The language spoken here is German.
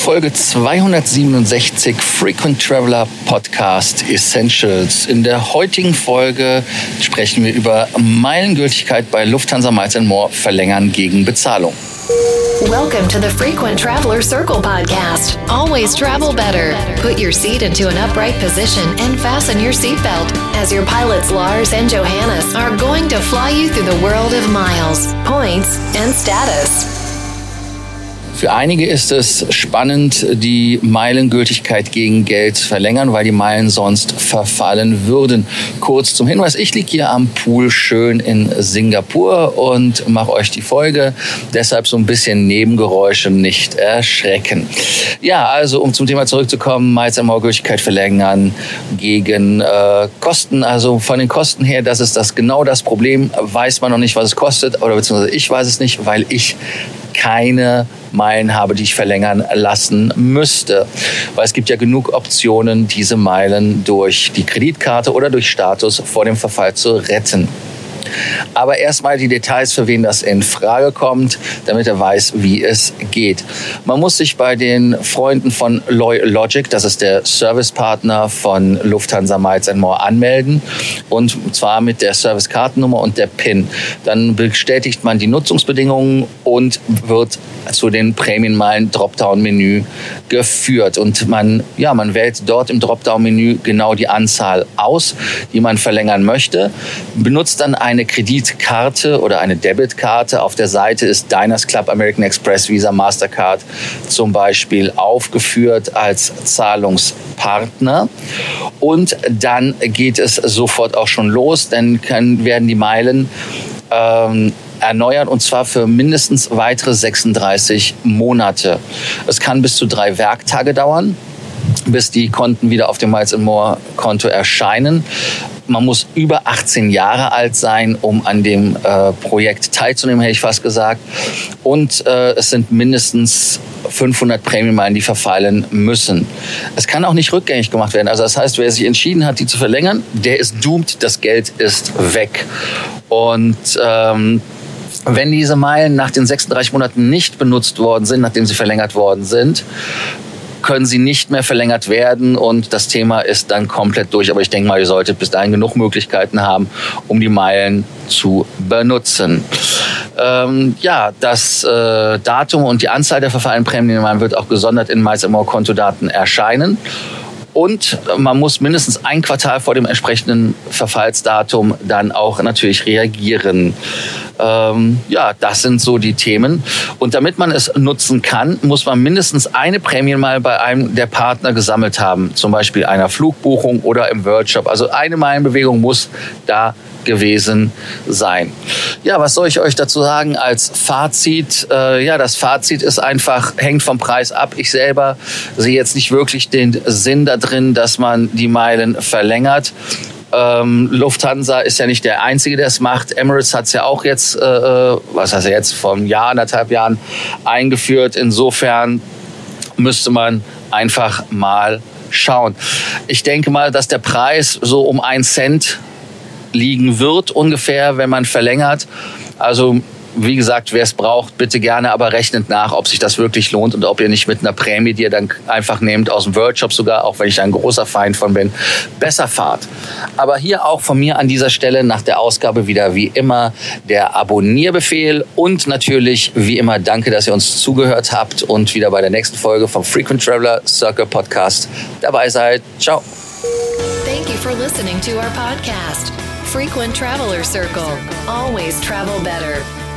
Folge 267 Frequent Traveler Podcast Essentials. In der heutigen Folge sprechen wir über Meilengültigkeit bei Lufthansa Miles More verlängern gegen Bezahlung. Welcome to the Frequent Traveler Circle podcast. Always travel better. Put your seat into an upright position and fasten your seatbelt as your pilots Lars and Johannes are going to fly you through the world of miles, points, and status. Für einige ist es spannend, die Meilengültigkeit gegen Geld zu verlängern, weil die Meilen sonst verfallen würden. Kurz zum Hinweis, ich liege hier am Pool schön in Singapur und mache euch die Folge. Deshalb so ein bisschen Nebengeräusche nicht erschrecken. Ja, also um zum Thema zurückzukommen, Miles and More Gültigkeit verlängern gegen äh, Kosten. Also von den Kosten her, das ist das genau das Problem. Weiß man noch nicht, was es kostet oder beziehungsweise ich weiß es nicht, weil ich keine Meilen habe, die ich verlängern lassen müsste. Weil es gibt ja genug Optionen, diese Meilen durch die Kreditkarte oder durch Status vor dem Verfall zu retten. Aber erstmal die Details, für wen das in Frage kommt, damit er weiß, wie es geht. Man muss sich bei den Freunden von Loy Logic, das ist der Servicepartner von Lufthansa Miles More, anmelden. Und zwar mit der Servicekartennummer und der PIN. Dann bestätigt man die Nutzungsbedingungen und wird zu den Prämienmeilen Dropdown-Menü geführt. Und man, ja, man wählt dort im Dropdown-Menü genau die Anzahl aus, die man verlängern möchte, benutzt dann eine Kreditkarte oder eine Debitkarte. Auf der Seite ist Diners Club, American Express, Visa, Mastercard zum Beispiel aufgeführt als Zahlungspartner. Und dann geht es sofort auch schon los, denn können, werden die Meilen ähm, erneuern und zwar für mindestens weitere 36 Monate. Es kann bis zu drei Werktage dauern bis die Konten wieder auf dem Miles More Konto erscheinen. Man muss über 18 Jahre alt sein, um an dem äh, Projekt teilzunehmen, hätte ich fast gesagt. Und äh, es sind mindestens 500 Prämienmeilen, die verfallen müssen. Es kann auch nicht rückgängig gemacht werden. Also das heißt, wer sich entschieden hat, die zu verlängern, der ist doomed, das Geld ist weg. Und ähm, wenn diese Meilen nach den 36 Monaten nicht benutzt worden sind, nachdem sie verlängert worden sind, können sie nicht mehr verlängert werden und das Thema ist dann komplett durch. Aber ich denke mal, ihr solltet bis dahin genug Möglichkeiten haben, um die Meilen zu benutzen. Ähm, ja, das äh, Datum und die Anzahl der verfallenen Prämien wird auch gesondert in MySMO Kontodaten erscheinen. Und man muss mindestens ein Quartal vor dem entsprechenden Verfallsdatum dann auch natürlich reagieren. Ähm, ja, das sind so die Themen. Und damit man es nutzen kann, muss man mindestens eine Prämie mal bei einem der Partner gesammelt haben. Zum Beispiel einer Flugbuchung oder im Workshop. Also eine Meilenbewegung muss da gewesen sein. Ja, was soll ich euch dazu sagen als Fazit? Äh, ja, das Fazit ist einfach, hängt vom Preis ab. Ich selber sehe jetzt nicht wirklich den Sinn da drin, dass man die Meilen verlängert. Ähm, Lufthansa ist ja nicht der Einzige, der es macht. Emirates hat es ja auch jetzt, äh, äh, was heißt jetzt, vor einem Jahr, anderthalb Jahren eingeführt. Insofern müsste man einfach mal schauen. Ich denke mal, dass der Preis so um einen Cent liegen wird ungefähr, wenn man verlängert. Also wie gesagt, wer es braucht, bitte gerne, aber rechnet nach, ob sich das wirklich lohnt und ob ihr nicht mit einer Prämie, die ihr dann einfach nehmt, aus dem Workshop sogar, auch wenn ich ein großer Feind von bin, besser fahrt. Aber hier auch von mir an dieser Stelle nach der Ausgabe wieder wie immer der Abonnierbefehl und natürlich wie immer danke, dass ihr uns zugehört habt und wieder bei der nächsten Folge vom Frequent Traveler Circle Podcast dabei seid. Ciao. Thank you for listening to our podcast. Frequent Traveler Circle. Always travel better.